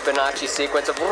Fibonacci sequence of.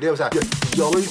Nollor. Fattar ni? Digitalt ljud,